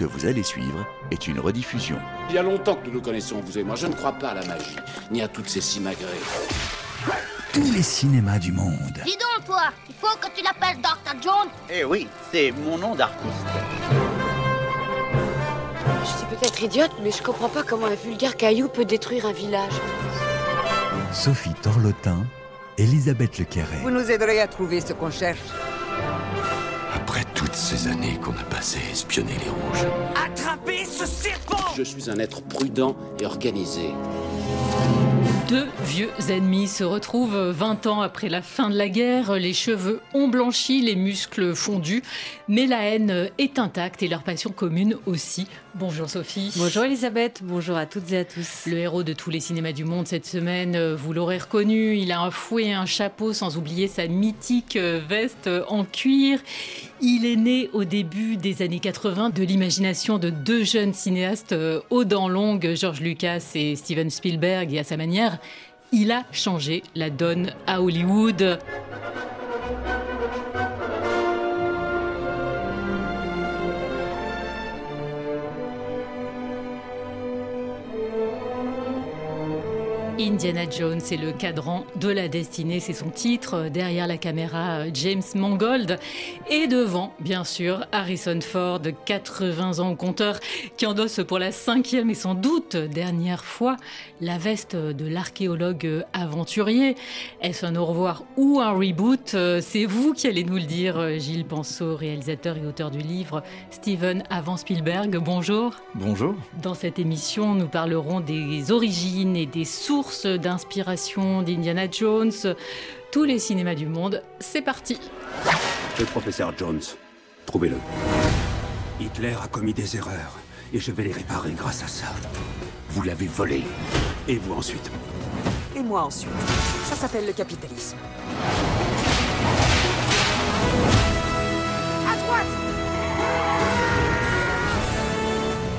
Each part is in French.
que vous allez suivre est une rediffusion. Il y a longtemps que nous nous connaissons, vous et moi. Je ne crois pas à la magie, ni à toutes ces simagrées. Tous les cinémas du monde. Dis donc, toi, il faut que tu l'appelles Dr. Jones. Eh oui, c'est mon nom d'artiste. Je suis peut-être idiote, mais je comprends pas comment un vulgaire caillou peut détruire un village. Sophie Torlotin, Elisabeth Lequerret. Vous nous aiderez à trouver ce qu'on cherche. Ces années qu'on a passées à espionner les rouges, Attrapez ce serpent je suis un être prudent et organisé. Deux vieux ennemis se retrouvent 20 ans après la fin de la guerre. Les cheveux ont blanchi, les muscles fondus, mais la haine est intacte et leur passion commune aussi. Bonjour Sophie. Bonjour Elisabeth, bonjour à toutes et à tous. Le héros de tous les cinémas du monde cette semaine, vous l'aurez reconnu, il a un fouet et un chapeau, sans oublier sa mythique veste en cuir. Il est né au début des années 80 de l'imagination de deux jeunes cinéastes aux dents longues, George Lucas et Steven Spielberg, et à sa manière, il a changé la donne à Hollywood. Indiana Jones est le cadran de la destinée, c'est son titre. Derrière la caméra, James Mangold. Et devant, bien sûr, Harrison Ford, 80 ans au compteur, qui endosse pour la cinquième et sans doute dernière fois la veste de l'archéologue aventurier. Est-ce un au revoir ou un reboot C'est vous qui allez nous le dire, Gilles Penseau, réalisateur et auteur du livre Steven avant Spielberg. Bonjour. Bonjour. Dans cette émission, nous parlerons des origines et des sources d'inspiration d'Indiana Jones, tous les cinémas du monde. C'est parti. Le professeur Jones, trouvez-le. Hitler a commis des erreurs et je vais les réparer grâce à ça. Vous l'avez volé. Et vous ensuite. Et moi ensuite. Ça s'appelle le capitalisme. À droite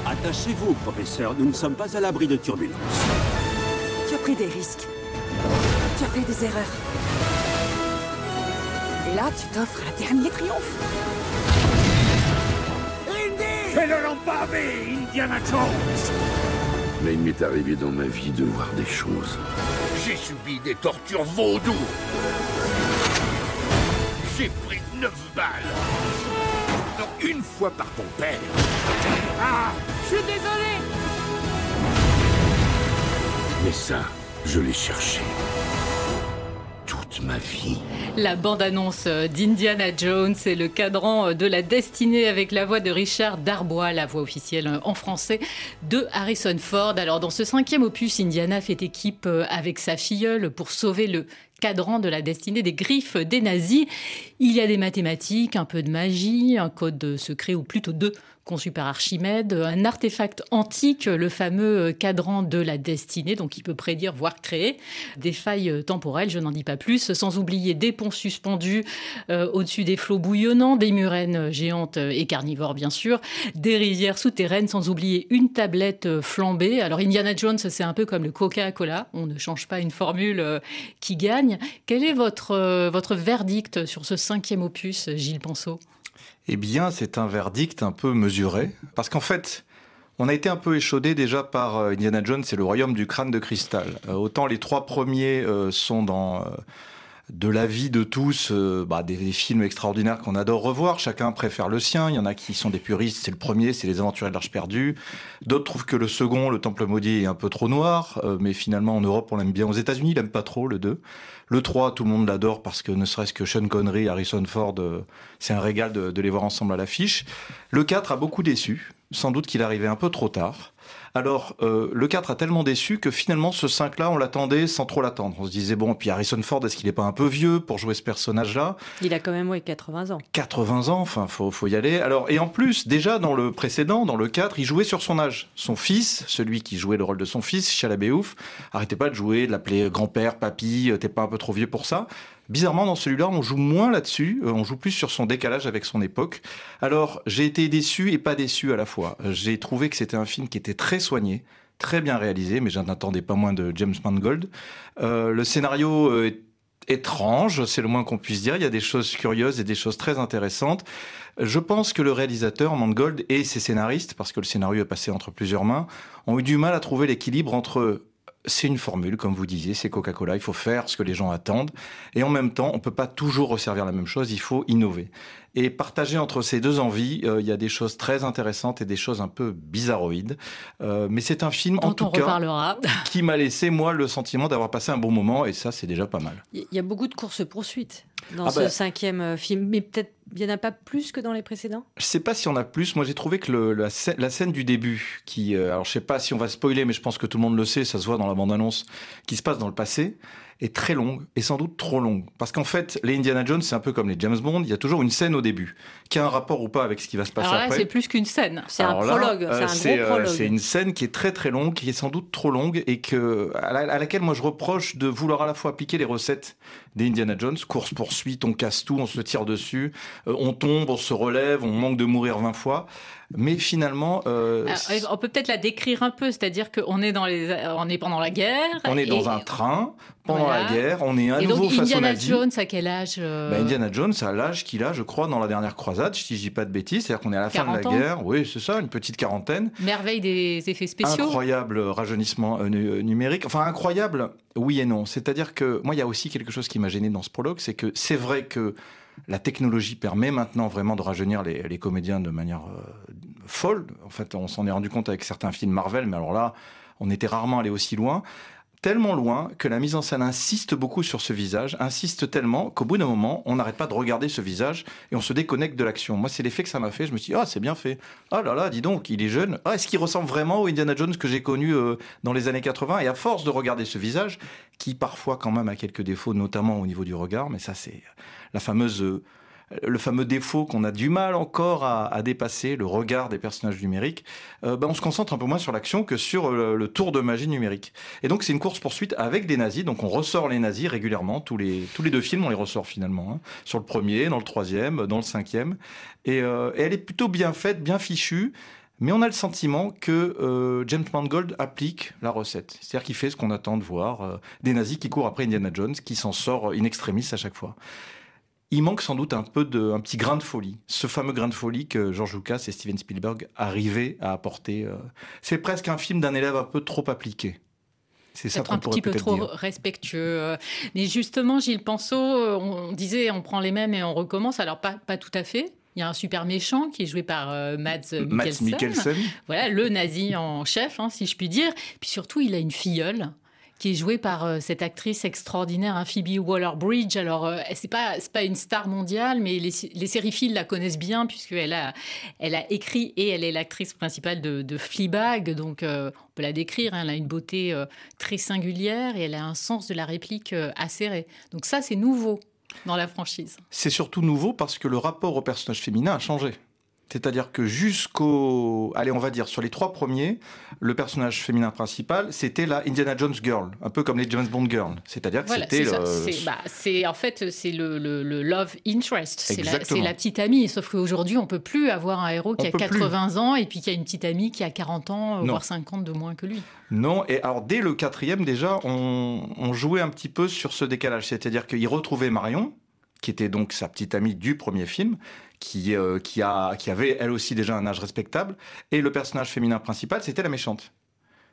Attachez-vous, professeur. Nous ne sommes pas à l'abri de turbulences. Tu as pris des risques. Tu as fait des erreurs. Et là, tu t'offres un dernier triomphe. Fais-le l'empaver, Indiana Jones Mais il m'est arrivé dans ma vie de voir des choses. J'ai subi des tortures vaudou. J'ai pris neuf balles. Donc une fois par ton père. Ah Je suis désolé Mais ça, je l'ai cherché. Toute ma vie. La bande-annonce d'Indiana Jones et le cadran de la destinée avec la voix de Richard Darbois, la voix officielle en français de Harrison Ford. Alors dans ce cinquième opus, Indiana fait équipe avec sa filleule pour sauver le cadran de la destinée des griffes des nazis. Il y a des mathématiques, un peu de magie, un code secret ou plutôt deux conçu par Archimède, un artefact antique, le fameux cadran de la destinée, donc qui peut prédire, voire créer des failles temporelles, je n'en dis pas plus, sans oublier des ponts suspendus euh, au-dessus des flots bouillonnants, des murènes géantes et carnivores bien sûr, des rivières souterraines, sans oublier une tablette flambée. Alors Indiana Jones, c'est un peu comme le Coca-Cola, on ne change pas une formule qui gagne. Quel est votre, votre verdict sur ce cinquième opus, Gilles Penseau eh bien, c'est un verdict un peu mesuré, parce qu'en fait, on a été un peu échaudé déjà par euh, Indiana Jones et le royaume du crâne de cristal. Euh, autant les trois premiers euh, sont dans de la vie de tous, bah, des, films extraordinaires qu'on adore revoir. Chacun préfère le sien. Il y en a qui sont des puristes. C'est le premier, c'est Les Aventuriers de l'Arche perdue. D'autres trouvent que le second, Le Temple maudit, est un peu trop noir. mais finalement, en Europe, on l'aime bien. Aux États-Unis, il aime pas trop le 2. Le 3, tout le monde l'adore parce que ne serait-ce que Sean Connery, Harrison Ford, euh, c'est un régal de, de, les voir ensemble à l'affiche. Le 4 a beaucoup déçu. Sans doute qu'il arrivait un peu trop tard. Alors, euh, le 4 a tellement déçu que finalement, ce 5-là, on l'attendait sans trop l'attendre. On se disait, bon, puis Harrison Ford, est-ce qu'il n'est pas un peu vieux pour jouer ce personnage-là? Il a quand même, oui, 80 ans. 80 ans, enfin, faut, faut y aller. Alors, et en plus, déjà, dans le précédent, dans le 4, il jouait sur son âge. Son fils, celui qui jouait le rôle de son fils, Chalabéouf, arrêtait pas de jouer, de l'appeler grand-père, papy, t'es pas un peu trop vieux pour ça Bizarrement, dans celui-là, on joue moins là-dessus, on joue plus sur son décalage avec son époque. Alors, j'ai été déçu et pas déçu à la fois. J'ai trouvé que c'était un film qui était très soigné, très bien réalisé, mais j'en attendais pas moins de James Mangold. Euh, le scénario est étrange, c'est le moins qu'on puisse dire. Il y a des choses curieuses et des choses très intéressantes. Je pense que le réalisateur, Mangold, et ses scénaristes, parce que le scénario est passé entre plusieurs mains, ont eu du mal à trouver l'équilibre entre c'est une formule, comme vous disiez, c'est Coca-Cola, il faut faire ce que les gens attendent. Et en même temps, on ne peut pas toujours resservir la même chose, il faut innover. Et partager entre ces deux envies, euh, il y a des choses très intéressantes et des choses un peu bizarroïdes. Euh, mais c'est un film, en tout cas, qui m'a laissé, moi, le sentiment d'avoir passé un bon moment, et ça, c'est déjà pas mal. Il y a beaucoup de courses-poursuites dans ah ce bah, cinquième euh, film, mais peut-être il n'y en a pas plus que dans les précédents? Je sais pas si on a plus. Moi, j'ai trouvé que le, la, la, scène du début, qui, alors je sais pas si on va spoiler, mais je pense que tout le monde le sait, ça se voit dans la bande-annonce, qui se passe dans le passé, est très longue et sans doute trop longue. Parce qu'en fait, les Indiana Jones, c'est un peu comme les James Bond, il y a toujours une scène au début qui a un rapport ou pas avec ce qui va se passer Alors là, c'est plus qu'une scène, c'est un prologue, euh, c'est un gros euh, prologue. C'est une scène qui est très très longue, qui est sans doute trop longue et que à, laquelle moi je reproche de vouloir à la fois appliquer les recettes des Indiana Jones, course poursuite, on casse tout, on se tire dessus, euh, on tombe, on se relève, on manque de mourir 20 fois. Mais finalement, euh, on peut peut-être la décrire un peu, c'est-à-dire qu'on est dans les, on est pendant la guerre. On est dans un train pendant la guerre. On est à et nouveau donc, face Indiana. Jones, à quel âge euh bah, Indiana Jones, à l'âge qu'il a, je crois, dans la dernière croisade, si je dis pas de bêtises, c'est-à-dire qu'on est à la fin de la ans. guerre. Oui, c'est ça, une petite quarantaine. Merveille des effets spéciaux. Incroyable rajeunissement numérique. Enfin, incroyable, oui et non. C'est-à-dire que moi, il y a aussi quelque chose qui gêné dans ce prologue, c'est que c'est vrai que la technologie permet maintenant vraiment de rajeunir les, les comédiens de manière euh, folle. En fait, on s'en est rendu compte avec certains films Marvel, mais alors là, on était rarement allé aussi loin. Tellement loin que la mise en scène insiste beaucoup sur ce visage, insiste tellement qu'au bout d'un moment, on n'arrête pas de regarder ce visage et on se déconnecte de l'action. Moi, c'est l'effet que ça m'a fait. Je me suis dit, ah, c'est bien fait. Ah là là, dis donc, il est jeune. Ah, est-ce qu'il ressemble vraiment au Indiana Jones que j'ai connu euh, dans les années 80 Et à force de regarder ce visage, qui parfois quand même a quelques défauts, notamment au niveau du regard, mais ça, c'est la fameuse. Euh, le fameux défaut qu'on a du mal encore à, dépasser, le regard des personnages numériques, euh, ben on se concentre un peu moins sur l'action que sur le, tour de magie numérique. Et donc c'est une course poursuite avec des nazis, donc on ressort les nazis régulièrement, tous les, tous les deux films on les ressort finalement, hein, sur le premier, dans le troisième, dans le cinquième, et, euh, et elle est plutôt bien faite, bien fichue. Mais on a le sentiment que euh, James Mangold applique la recette. C'est-à-dire qu'il fait ce qu'on attend de voir. Euh, des nazis qui courent après Indiana Jones, qui s'en sort in extremis à chaque fois il manque sans doute un peu de, un petit grain de folie. Ce fameux grain de folie que George Lucas et Steven Spielberg arrivaient à apporter. Euh, c'est presque un film d'un élève un peu trop appliqué. C'est ça un petit peu trop dire. respectueux. Mais justement, Gilles Penseau, on disait on prend les mêmes et on recommence. Alors pas, pas tout à fait. Il y a un super méchant qui est joué par euh, Mads Mikkelsen. Mikkelsen. Voilà, le nazi en chef, hein, si je puis dire. Puis surtout, il a une filleule qui est jouée par euh, cette actrice extraordinaire, hein, Phoebe Waller-Bridge. Alors, euh, c'est pas pas une star mondiale, mais les, les la connaissent bien puisqu'elle a elle a écrit et elle est l'actrice principale de, de, Fleabag. Donc, euh, on peut la décrire. Hein, elle a une beauté très singulière et elle a un sens de la réplique euh, acéré. Donc ça, c'est nouveau dans la franchise. C'est surtout nouveau parce que le rapport au personnage féminin a changé. C'est-à-dire que jusqu'au, allez, on va dire sur les trois premiers, le personnage féminin principal, c'était la Indiana Jones girl, un peu comme les James Bond girl. C'est-à-dire que voilà, c'était. C'est bah, en fait c'est le, le, le, love interest, c'est la, la, petite amie. Sauf qu'aujourd'hui on peut plus avoir un héros qui on a 80 plus. ans et puis qui a une petite amie qui a 40 ans, non. voire 50 de moins que lui. Non, et alors dès le quatrième déjà, on, on jouait un petit peu sur ce décalage, c'est-à-dire qu'il retrouvait Marion, qui était donc sa petite amie du premier film, qui, euh, qui, a, qui avait elle aussi déjà un âge respectable, et le personnage féminin principal, c'était la méchante.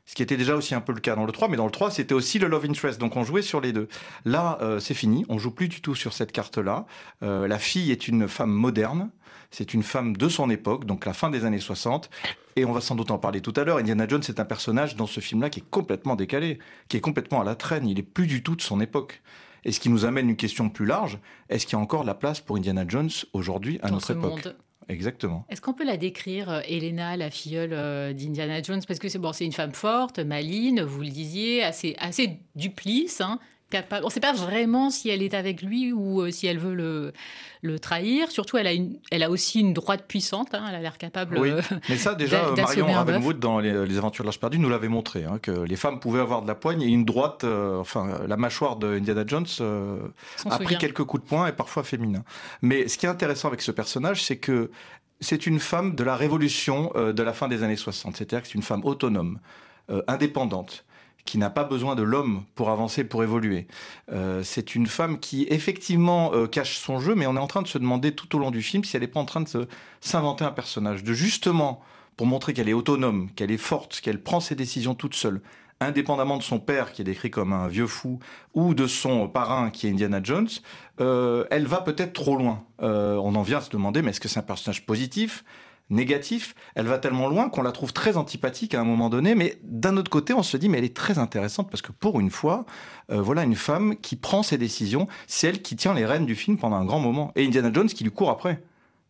Ce qui était déjà aussi un peu le cas dans le 3, mais dans le 3, c'était aussi le love interest, donc on jouait sur les deux. Là, euh, c'est fini, on joue plus du tout sur cette carte-là. Euh, la fille est une femme moderne, c'est une femme de son époque, donc la fin des années 60, et on va sans doute en parler tout à l'heure. Indiana Jones est un personnage dans ce film-là qui est complètement décalé, qui est complètement à la traîne, il est plus du tout de son époque. Et ce qui nous amène une question plus large, est-ce qu'il y a encore de la place pour Indiana Jones aujourd'hui à Dans notre époque monde. Exactement. Est-ce qu'on peut la décrire, euh, Elena, la filleule euh, d'Indiana Jones? Parce que c'est bon, c'est une femme forte, maline, vous le disiez, assez, assez duplice, hein, capable. On ne sait pas vraiment si elle est avec lui ou euh, si elle veut le, le trahir. Surtout, elle a, une, elle a aussi une droite puissante. Hein, elle a l'air capable. Oui. euh, Mais ça, déjà, Marion Ravenwood, dans les, les Aventures de l'Âge perdu, nous l'avait montré, hein, que les femmes pouvaient avoir de la poigne et une droite, euh, enfin, la mâchoire de Indiana Jones euh, a pris quelques coups de poing et parfois féminin. Mais ce qui est intéressant avec ce personnage, c'est que c'est une femme de la révolution de la fin des années 60. C'est-à-dire que c'est une femme autonome, indépendante, qui n'a pas besoin de l'homme pour avancer, pour évoluer. Euh, c'est une femme qui effectivement euh, cache son jeu, mais on est en train de se demander tout au long du film si elle n'est pas en train de s'inventer un personnage, de justement pour montrer qu'elle est autonome, qu'elle est forte, qu'elle prend ses décisions toute seule, indépendamment de son père qui est décrit comme un vieux fou ou de son parrain qui est Indiana Jones, euh, elle va peut-être trop loin. On en vient à se demander mais est-ce que c'est un personnage positif? Négatif, elle va tellement loin qu'on la trouve très antipathique à un moment donné, mais d'un autre côté, on se dit, mais elle est très intéressante parce que pour une fois, euh, voilà une femme qui prend ses décisions, c'est elle qui tient les rênes du film pendant un grand moment, et Indiana Jones qui lui court après.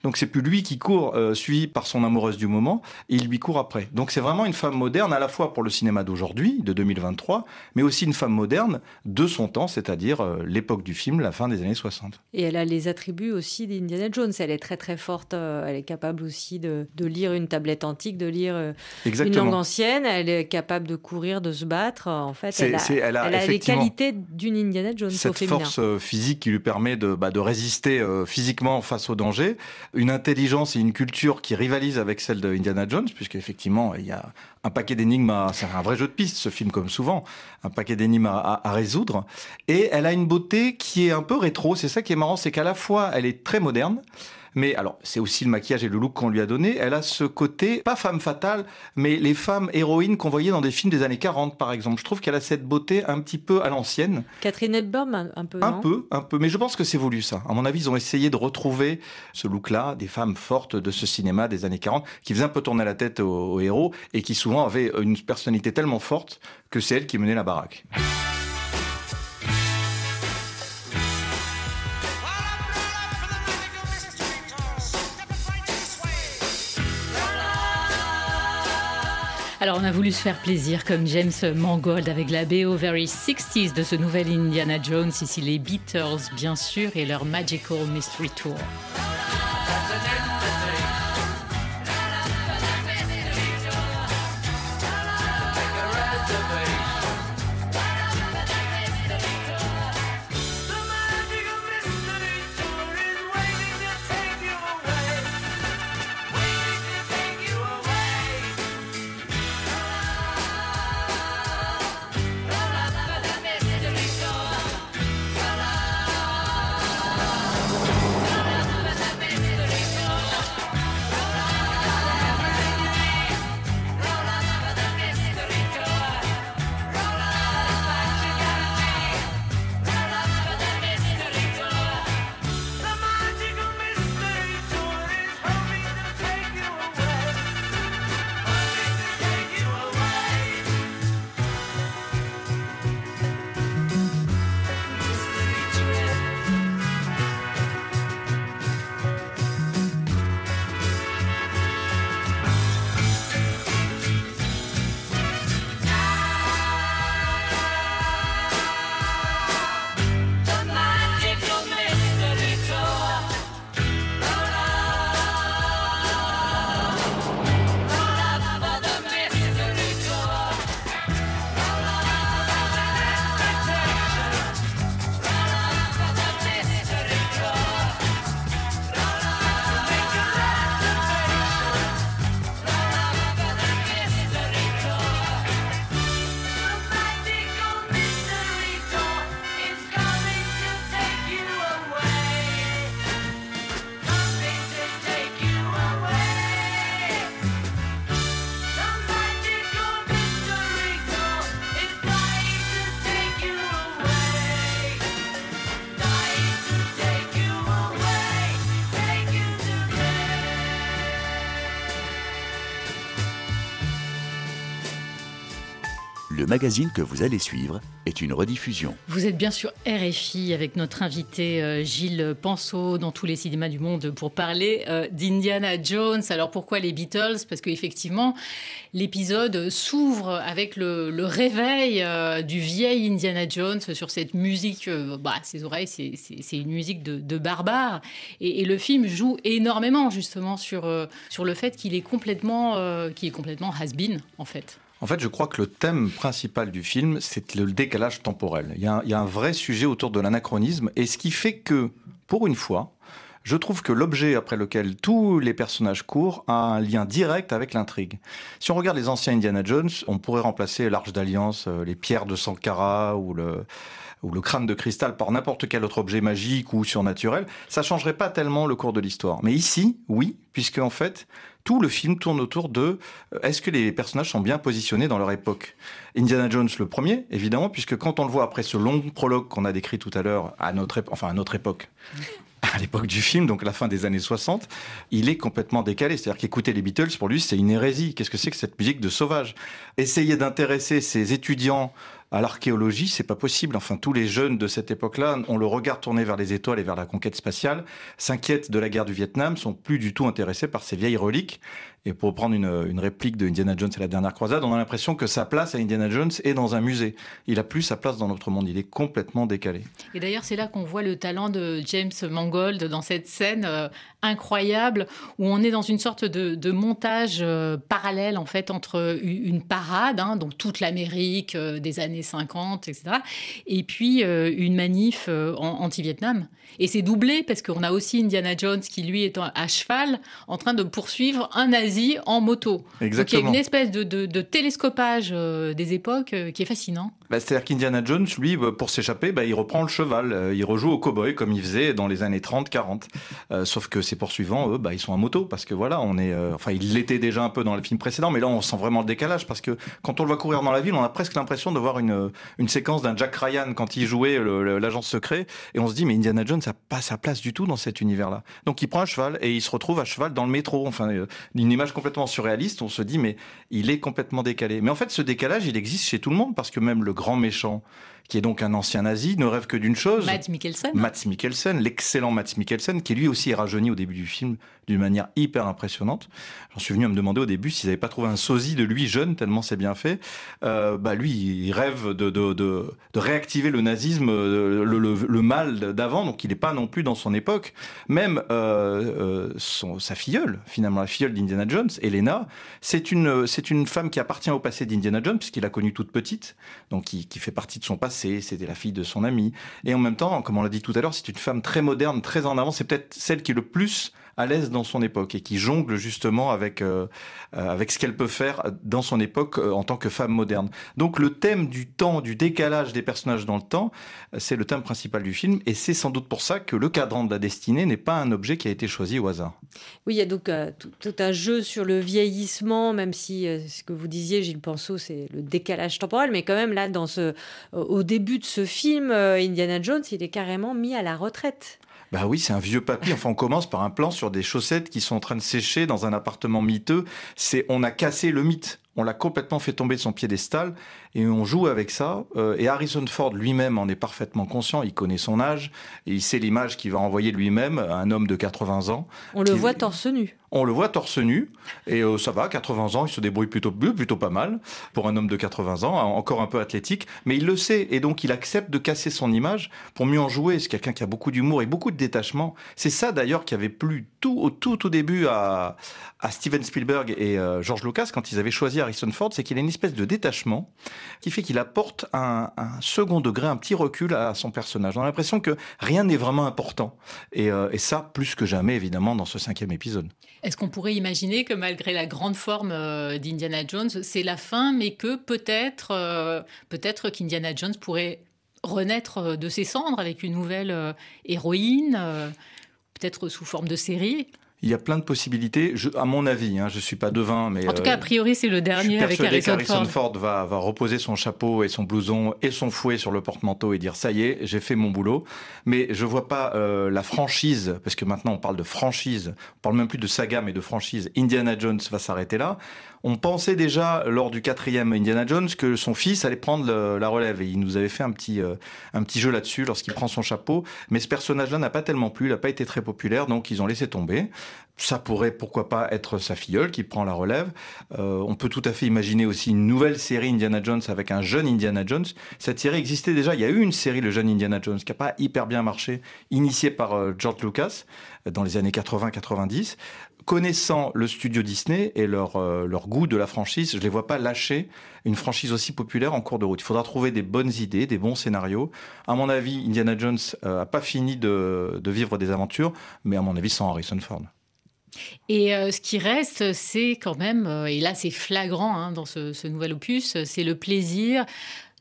Donc c'est plus lui qui court, euh, suivi par son amoureuse du moment, et il lui court après. Donc c'est vraiment une femme moderne à la fois pour le cinéma d'aujourd'hui, de 2023, mais aussi une femme moderne de son temps, c'est-à-dire euh, l'époque du film, la fin des années 60. Et elle a les attributs aussi d'Indiana Jones. Elle est très très forte, euh, elle est capable aussi de, lire une tablette antique, de lire une langue ancienne, elle est capable de courir, de se battre. En fait, elle a, les qualités d'une Indiana Jones cette force physique qui lui permet de, bah, de résister physiquement face au danger une intelligence et une culture qui rivalisent avec celle de Indiana Jones, puisqu'effectivement, il y a un paquet d'énigmes, c'est un vrai jeu de piste, ce film, comme souvent, un paquet d'énigmes à, à, résoudre. Et elle a une beauté qui est un peu rétro, c'est ça qui est marrant, c'est qu'à la fois, elle est très moderne, mais alors, c'est aussi le maquillage et le look qu'on lui a donné. Elle a ce côté, pas femme fatale, mais les femmes héroïnes qu'on voyait dans des films des années 40, par exemple. Je trouve qu'elle a cette beauté un petit peu à l'ancienne. Catherine Hepburn, un peu. Un peu, un peu. Mais je pense que c'est voulu, ça. À mon avis, ils ont essayé de retrouver ce look-là, des femmes fortes de ce cinéma des années 40, qui faisaient un peu tourner la tête aux, héros et qui souvent avaient une personnalité tellement forte que c'est elle qui menait la baraque. Alors on a voulu se faire plaisir comme James Mangold avec la BO Very 60s de ce nouvel Indiana Jones, ici les Beatles bien sûr et leur Magical Mystery Tour. Magazine que vous allez suivre est une rediffusion. Vous êtes bien sûr RFI avec notre invité euh, Gilles Penseau dans tous les cinémas du monde pour parler euh, d'Indiana Jones. Alors pourquoi les Beatles? Parce qu'effectivement, l'épisode s'ouvre avec le, réveil euh, du vieil Indiana Jones sur cette musique. bah, ses oreilles, c'est une musique de, barbare. Et, le film joue énormément justement sur, sur le fait qu'il est complètement, qu'il est complètement has-been en fait. En fait, je crois que le thème principal du film, c'est le décalage temporel. Il y, a un, vrai sujet autour de l'anachronisme, et ce qui fait que, pour une fois, je trouve que l'objet après lequel tous les personnages courent a un lien direct avec l'intrigue. Si on regarde les anciens Indiana Jones, on pourrait remplacer l'Arche d'Alliance, euh, les pierres de Sankara ou le ou le crâne de cristal par n'importe quel autre objet magique ou surnaturel, ça changerait pas tellement le cours de l'histoire. Mais ici, oui, puisque en fait, tout le film tourne autour de euh, est-ce que les personnages sont bien positionnés dans leur époque? Indiana Jones le premier, évidemment, puisque quand on le voit après ce long prologue qu'on a décrit tout à l'heure à notre enfin à notre époque, à l'époque du film, donc la fin des années 60, il est complètement décalé. C'est-à-dire qu'écouter les Beatles, pour lui, c'est une hérésie. Qu'est-ce que c'est que cette musique de sauvage? Essayer d'intéresser ses étudiants à l'archéologie, c'est pas possible. Enfin, tous les jeunes de cette époque-là ont le regard tourné vers les étoiles et vers la conquête spatiale, s'inquiètent de la guerre du Vietnam, sont plus du tout intéressés par ces vieilles reliques. Et pour prendre une, réplique de Indiana Jones et la dernière croisade, on a l'impression que sa place à Indiana Jones est dans un musée. Il a plus sa place dans notre monde. Il est complètement décalé. Et d'ailleurs, c'est là qu'on voit le talent de James Mangold dans cette scène euh, incroyable où on est dans une sorte de, montage euh, parallèle en fait entre une parade, hein, donc toute l'Amérique euh, des années 50, etc., et puis une manif anti-Vietnam. Et c'est doublé parce qu'on a aussi Indiana Jones qui lui est à cheval en train de poursuivre un Asie en moto. Exactement. Donc il y a une espèce de, télescopage euh, des époques euh, qui est fascinant. Bah, C'est-à-dire qu'Indiana Jones, lui, bah, pour s'échapper, bah, il reprend le cheval. Euh, il rejoue au cowboy comme il faisait dans les années 30-40. sauf que ses poursuivants, eux, bah, ils sont en moto parce que voilà, on est. enfin, il l'était déjà un peu dans le film précédent, mais là, on sent vraiment le décalage parce que quand on le voit courir dans la ville, on a presque l'impression de voir une, une séquence d'un Jack Ryan quand il jouait l'agent secret. Et on se dit, mais Indiana Jones n'a pas sa place du tout dans cet univers-là. Donc il prend un cheval et il se retrouve à cheval dans le métro. Enfin, une image complètement surréaliste. On se dit, mais il est complètement décalé. Mais en fait, ce décalage, il existe chez tout le monde parce que même le grand méchant, qui est donc un ancien nazi, ne rêve que d'une chose. Matt Mikkelsen. Matt Mikkelsen, l'excellent Matt Mikkelsen, qui lui aussi est rajeuni au début du film d'une manière hyper impressionnante. J'en suis venu à me demander au début s'ils n'avaient pas trouvé un sosie de lui jeune, tellement c'est bien fait. Euh, bah lui, il rêve de, de, de, de réactiver le nazisme, euh, le, le, le mal d'avant, donc il n'est pas non plus dans son époque. Même euh, euh, son, sa filleule, finalement la filleule d'Indiana Jones, Elena, c'est une, c'est une femme qui appartient au passé d'Indiana Jones, puisqu'il l'a connue toute petite, donc qui, qui fait partie de son passé, c'était la fille de son ami. Et en même temps, comme on l'a dit tout à l'heure, c'est une femme très moderne, très en avant, c'est peut-être celle qui est le plus à l'aise dans son époque et qui jongle justement avec euh, euh, avec ce qu'elle peut faire dans son époque euh, en tant que femme moderne. Donc le thème du temps, du décalage des personnages dans le temps, c'est le thème principal du film et c'est sans doute pour ça que le cadran de la destinée n'est pas un objet qui a été choisi au hasard. Oui, il y a donc tout, un jeu sur le vieillissement, même si ce que vous disiez, Gilles Penseau, c'est le décalage temporel, mais quand même là, dans ce, au début de ce film, Indiana Jones, il est carrément mis à la retraite. Bah oui, c'est un vieux papy. Enfin, on commence par un plan sur des chaussettes qui sont en train de sécher dans un appartement miteux. C'est, on a cassé le mythe. On l'a complètement fait tomber de son piédestal et on joue avec ça. Euh, et Harrison Ford lui-même en est parfaitement conscient. Il connaît son âge et il sait l'image qu'il va envoyer lui-même à un homme de 80 ans. On le voit torse nu. On le voit torse nu et euh, ça va, 80 ans, il se débrouille plutôt plutôt pas mal pour un homme de 80 ans, encore un peu athlétique, mais il le sait et donc il accepte de casser son image pour mieux en jouer. C'est quelqu'un qui a beaucoup d'humour et beaucoup de détachement. C'est ça d'ailleurs qui avait plu tout au tout au début à, à Steven Spielberg et euh, George Lucas quand ils avaient choisi Harrison Ford, c'est qu'il a une espèce de détachement qui fait qu'il apporte un, second degré, un petit recul à son personnage. On a l'impression que rien n'est vraiment important. Et, euh, et, ça, plus que jamais, évidemment, dans ce cinquième épisode. Est-ce qu'on pourrait imaginer que malgré la grande forme euh, d'Indiana Jones, c'est la fin, mais que peut-être euh, peut-être qu'Indiana Jones pourrait renaître de ses cendres avec une nouvelle héroïne, peut-être sous forme de série? Il y a plein de possibilités. Je, à mon avis, hein, je suis pas devin, mais en tout cas, a euh, priori, c'est le dernier avec Harrison, Harrison Ford. va, va reposer son chapeau et son blouson et son fouet sur le porte-manteau et dire ça y est, j'ai fait mon boulot. Mais je vois pas euh, la franchise, parce que maintenant on parle de franchise, on parle même plus de saga mais de franchise. Indiana Jones va s'arrêter là. On pensait déjà lors du quatrième Indiana Jones que son fils allait prendre la relève et il nous avait fait un petit euh, un petit jeu là-dessus lorsqu'il prend son chapeau. Mais ce personnage-là n'a pas tellement plu, il n'a pas été très populaire, donc ils ont laissé tomber. Ça pourrait pourquoi pas être sa filleule qui prend la relève. Euh, on peut tout à fait imaginer aussi une nouvelle série Indiana Jones avec un jeune Indiana Jones. Cette série existait déjà. Il y a eu une série Le jeune Indiana Jones qui n'a pas hyper bien marché, initiée par euh, George Lucas dans les années 80-90 connaissant le studio Disney et leur, euh, leur goût de la franchise, je les vois pas lâcher une franchise aussi populaire en cours de route. Il faudra trouver des bonnes idées, des bons scénarios. À mon avis, Indiana Jones n'a pas fini de, de vivre des aventures, mais à mon avis sans Harrison Ford. Et euh, ce qui reste, c'est quand même, euh, et là c'est flagrant hein, dans ce, nouvel opus, c'est le plaisir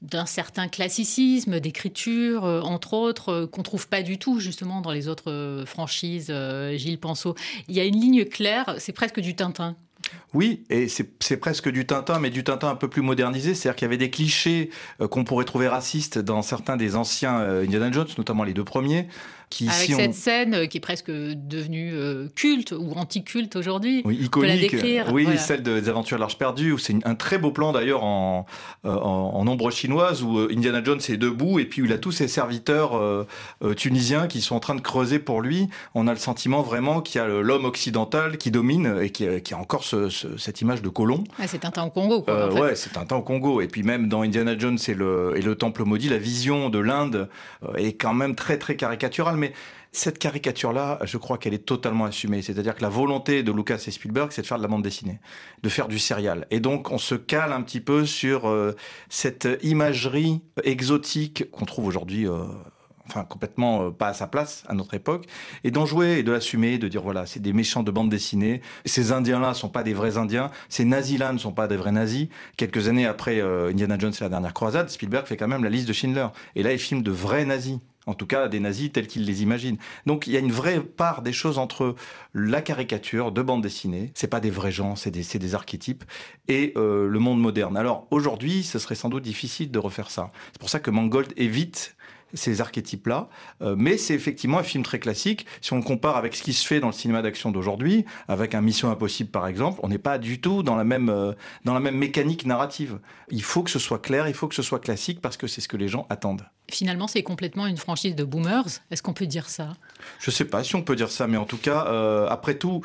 d'un certain classicisme d'écriture, euh, entre autres, qu'on trouve pas du tout justement dans les autres franchises. Gilles Penseau, il y a une ligne claire, c'est presque du Tintin. Oui, et c'est presque du Tintin, mais du Tintin un peu plus modernisé. C'est-à-dire qu'il y avait des clichés qu'on pourrait trouver racistes dans certains des anciens Indiana Jones, notamment les deux premiers. Avec cette scène euh, qui est presque devenue euh, culte ou anti-culte aujourd'hui. Oui, iconique. Oui, celle des aventures large perdues. C'est un très beau plan d'ailleurs en, euh, en, ombre chinoise où Indiana Jones est debout et puis il a tous ses serviteurs tunisiens qui sont en train de creuser pour lui. On a le sentiment vraiment qu'il y a l'homme occidental qui domine et qui, qui a encore cette image de colon. c'est un temps au Congo. Quoi, Ouais, c'est un temps au Congo. Et puis même dans Indiana Jones et le, et le Temple maudit, la vision de l'Inde est quand même très très caricaturale mais cette caricature-là, je crois qu'elle est totalement assumée. C'est-à-dire que la volonté de Lucas et Spielberg, c'est de faire de la bande dessinée, de faire du serial. Et donc, on se cale un petit peu sur euh, cette imagerie exotique qu'on trouve aujourd'hui. Euh, enfin complètement euh, pas à sa place à notre époque, et d'en jouer et de l'assumer, de dire voilà, c'est des méchants de bande dessinée, ces Indiens-là sont pas des vrais Indiens, ces nazis-là ne sont pas des vrais nazis. Quelques années après Indiana Jones et la dernière croisade, Spielberg fait quand même la liste de Schindler, et là il filme de vrais nazis en tout cas des nazis tels qu'ils les imaginent. Donc il y a une vraie part des choses entre la caricature de bande dessinée, c'est pas des vrais gens, c'est des, des, archétypes, et euh, le monde moderne. Alors aujourd'hui, ce serait sans doute difficile de refaire ça. C'est pour ça que Mangold évite ces archétypes-là. Euh, mais c'est effectivement un film très classique. Si on le compare avec ce qui se fait dans le cinéma d'action d'aujourd'hui, avec un Mission Impossible par exemple, on n'est pas du tout dans la même euh, dans la même mécanique narrative. Il faut que ce soit clair, il faut que ce soit classique parce que c'est ce que les gens attendent. Finalement, c'est complètement une franchise de boomers. Est-ce qu'on peut dire ça? Je sais pas si on peut dire ça, mais en tout cas, euh, après tout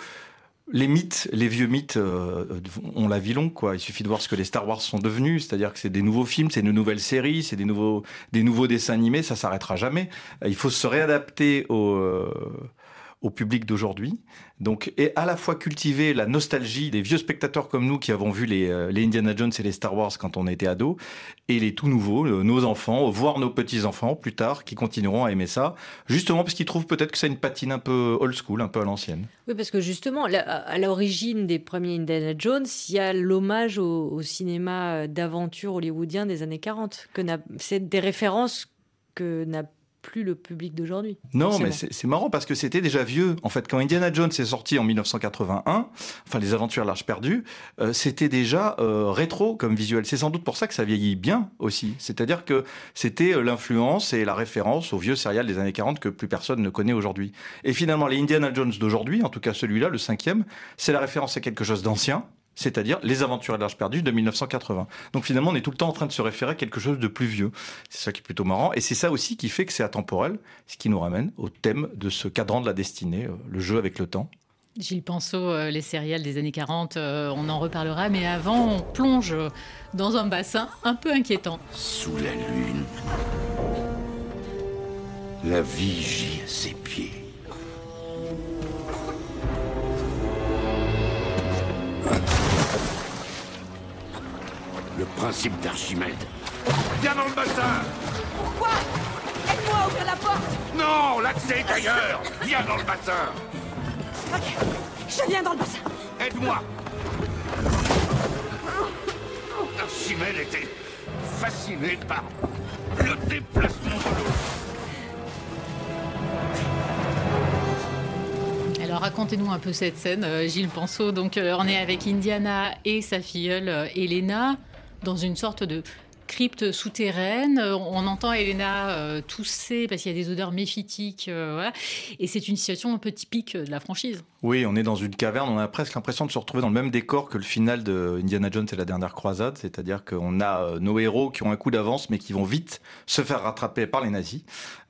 les mythes, les vieux mythes euh, ont la vie longue, quoi. Il suffit de voir ce que les Star Wars sont devenus, c'est-à-dire que c'est des nouveaux films, c'est de nouvelles séries, c'est des nouveaux, des nouveaux dessins animés, ça s'arrêtera jamais. Il faut se réadapter au, euh, au public d'aujourd'hui. Donc, et à la fois cultiver la nostalgie des vieux spectateurs comme nous qui avons vu les, euh, Indiana Jones et les Star Wars quand on était ados, et les tout nouveaux, euh, nos enfants, voire nos petits-enfants plus tard, qui continueront à aimer ça, justement parce qu'ils trouvent peut-être que ça a une patine un peu old school, un peu à l'ancienne. Oui, parce que justement, à l'origine des premiers Indiana Jones, il y a l'hommage au, cinéma euh, d'aventure hollywoodien des années 40, que c'est des références que n'a plus le public d'aujourd'hui. Non, mais c'est marrant parce que c'était déjà vieux. En fait, quand Indiana Jones est sorti en 1981, enfin les aventures larges perdues, euh, c'était déjà euh, rétro comme visuel. C'est sans doute pour ça que ça vieillit bien aussi. C'est-à-dire que c'était euh, l'influence et la référence au vieux serial des années 40 que plus personne ne connaît aujourd'hui. Et finalement, les Indiana Jones d'aujourd'hui, en tout cas celui-là, le cinquième, c'est la référence à quelque chose d'ancien, c'est-à-dire Les Aventures de l'Arche perdue de 1980. Donc finalement, on est tout le temps en train de se référer à quelque chose de plus vieux. C'est ça qui est plutôt marrant. Et c'est ça aussi qui fait que c'est atemporel, ce qui nous ramène au thème de ce cadran de la destinée, euh, le jeu avec le temps. Gilles Penseau, euh, les céréales des années 40, euh, on en reparlera, mais avant, on plonge dans un bassin un peu inquiétant. Sous la lune, la vigie à ses pieds. Le principe d'Archimède. Viens dans le bassin Pourquoi? Aide-moi à ouvrir la porte Non, l'accès est ailleurs Viens dans le bassin Ok, je viens dans le bassin. Aide-moi Archimède était fasciné par le déplacement de l'eau. Alors racontez-nous un peu cette scène, euh, Gilles Penseau. Donc euh, on est avec Indiana et sa filleule euh, Elena dans une sorte de crypte souterraine. On entend Elena euh, tousser parce qu'il y a des odeurs méphitiques. Euh, Et c'est une situation un peu typique de la franchise. Oui, on est dans une caverne. On a presque l'impression de se retrouver dans le même décor que le final de Indiana Jones et la dernière croisade. C'est-à-dire qu'on a euh, nos héros qui ont un coup d'avance, mais qui vont vite se faire rattraper par les nazis.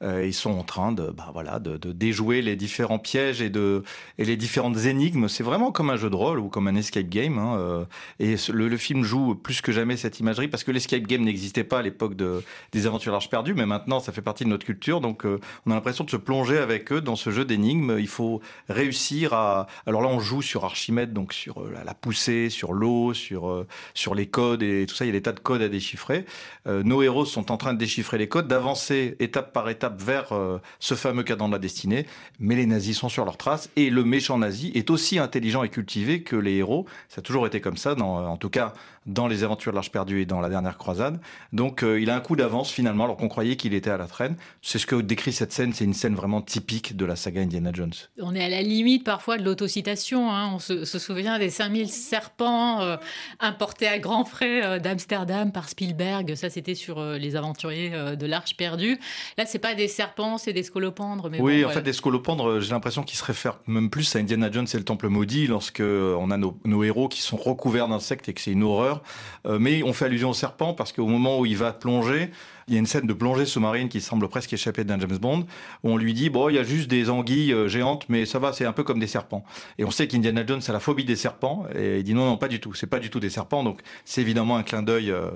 Ils sont en train de, bah, voilà, de, déjouer les différents pièges et, de, et les différentes énigmes. C'est vraiment comme un jeu de rôle ou comme un escape game. Hein, et le, le, film joue plus que jamais cette imagerie parce que l'escape game n'existait pas à l'époque de, des aventures larges perdues, mais maintenant ça fait partie de notre culture. Donc euh, on a l'impression de se plonger avec eux dans ce jeu d'énigmes. Il faut réussir à. Alors là, on joue sur Archimède, donc sur euh, la, poussée, sur l'eau, sur, euh, sur les codes et tout ça. Il y a des tas de codes à déchiffrer. nos héros sont en train de déchiffrer les codes, d'avancer étape par étape vers ce fameux cadran de la destinée. Mais les nazis sont sur leur trace et le méchant nazi est aussi intelligent et cultivé que les héros. Ça a toujours été comme ça, dans, en tout cas dans les aventures de l'Arche perdue et dans la dernière croisade. Donc il a un coup d'avance finalement, alors qu'on croyait qu'il était à la traîne. C'est ce que décrit cette scène, c'est une scène vraiment typique de la saga Indiana Jones. On est à la limite parfois de l'autocitation. Hein. On se, souvient des 5000 serpents euh, importés à grands frais euh, d'Amsterdam par Spielberg. Ça, c'était sur euh, les aventuriers de l'Arche perdue. Là, c'est pas des serpents, c'est des scolopendres. Mais oui, en fait, des scolopendres, j'ai l'impression qu'ils se réfèrent même plus à Indiana Jones et le Temple maudit, lorsque on a nos, nos héros qui sont recouverts d'insectes et que c'est une horreur. Mais on fait allusion aux serpents parce qu'au moment où il va plonger, il y a une scène de plongée sous-marine qui semble presque échapper d'un James Bond, où on lui dit, bon, il y a juste des anguilles euh, géantes, mais ça va, c'est un peu comme des serpents. Et on sait qu'Indiana Jones a la phobie des serpents, et il dit non, non, pas du tout, c'est pas du tout des serpents, donc c'est évidemment un clin d'œil euh,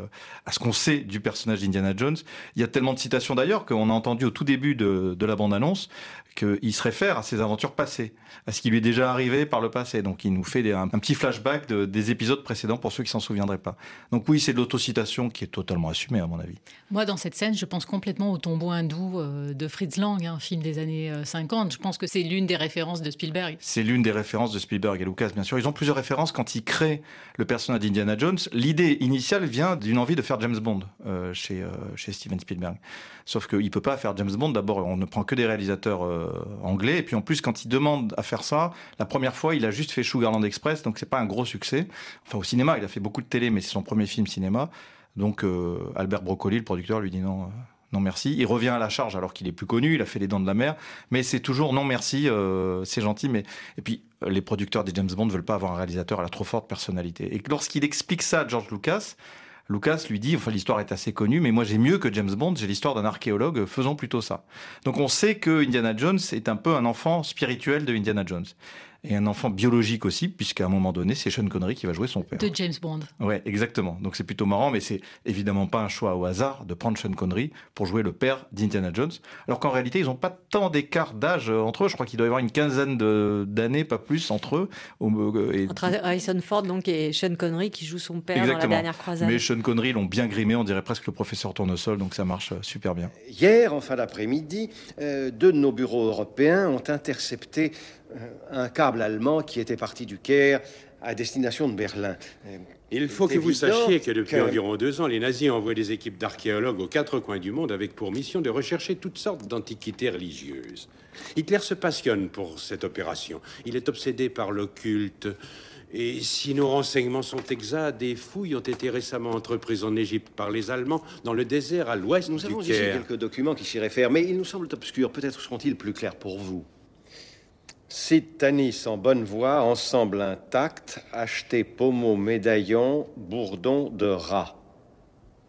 à ce qu'on sait du personnage d'Indiana Jones. Il y a tellement de citations d'ailleurs qu'on a entendu au tout début de, la bande-annonce qu'il se réfère à ses aventures passées, à ce qui lui est déjà arrivé par le passé. Donc il nous fait un, petit flashback des épisodes précédents pour ceux qui s'en souviendraient pas. Donc oui, c'est de l'autocitation qui est totalement assumée à mon avis. Moi, dans cette scène, je pense complètement au tombeau hindou euh, de Fritz Lang, un film des années 50. Euh, je pense que c'est l'une des références de Spielberg. C'est l'une des références de Spielberg et Lucas, bien sûr. Ils ont plusieurs références quand ils créent le personnage d'Indiana Jones. L'idée initiale vient d'une envie de faire James Bond euh, chez, chez Steven Spielberg. Sauf qu'il ne peut pas faire James Bond. D'abord, on ne prend que des réalisateurs anglais. Et puis en plus, quand il demande à faire ça, la première fois, il a juste fait Sugarland Express, donc c'est pas un gros succès. Enfin, au cinéma, il a fait beaucoup de télé, mais c'est son premier film cinéma. Donc euh, Albert Broccoli, le producteur, lui dit non. Euh, non merci. Il revient à la charge alors qu'il est plus connu, il a fait les dents de la mer, mais c'est toujours non merci, euh, c'est gentil, mais et puis les producteurs des James Bond veulent pas avoir un réalisateur à la trop forte personnalité. Et lorsqu'il explique ça à George Lucas, Lucas lui dit, enfin l'histoire est assez connue, mais moi j'ai mieux que James Bond, j'ai l'histoire d'un archéologue, faisons plutôt ça. Donc on sait que Indiana Jones est un peu un enfant spirituel de Indiana Jones et un enfant biologique aussi, puisqu'à un moment donné, c'est Sean Connery qui va jouer son père. De James Bond. Ouais, exactement. Donc c'est plutôt marrant, mais c'est évidemment pas un choix au hasard de prendre Sean Connery pour jouer le père d'Indiana Jones, alors qu'en réalité, ils n'ont pas tant d'écart d'âge euh, entre eux. Je crois qu'il doit y avoir une quinzaine d'années, pas plus, entre eux. Euh, et... Entre Harrison Ford donc, et Sean Connery qui joue son père dans la dernière croisade. Mais Sean Connery l'ont bien grimé, on dirait presque le professeur Tournesol, donc ça marche euh, super bien. Hier, en fin d'après-midi, deux de nos bureaux européens ont intercepté un câble allemand qui était parti du Caire à destination de Berlin. Euh, Il faut que vous sachiez que depuis environ deux ans, les nazis envoient des équipes d'archéologues aux quatre coins du monde avec pour mission de rechercher toutes sortes d'antiquités religieuses. Hitler se passionne pour cette opération. Il est obsédé par l'occulte. Et si nos renseignements sont exacts, des fouilles ont été récemment entreprises en Égypte par les Allemands dans le désert à l'ouest du Caire. Nous avons ici quelques documents qui s'y réfèrent, mais ils nous semblent obscurs. Peut-être seront-ils plus clairs pour vous. Cite Tanis en bonne voie, ensemble intact, acheté pommeau médaillon, bourdon de rat.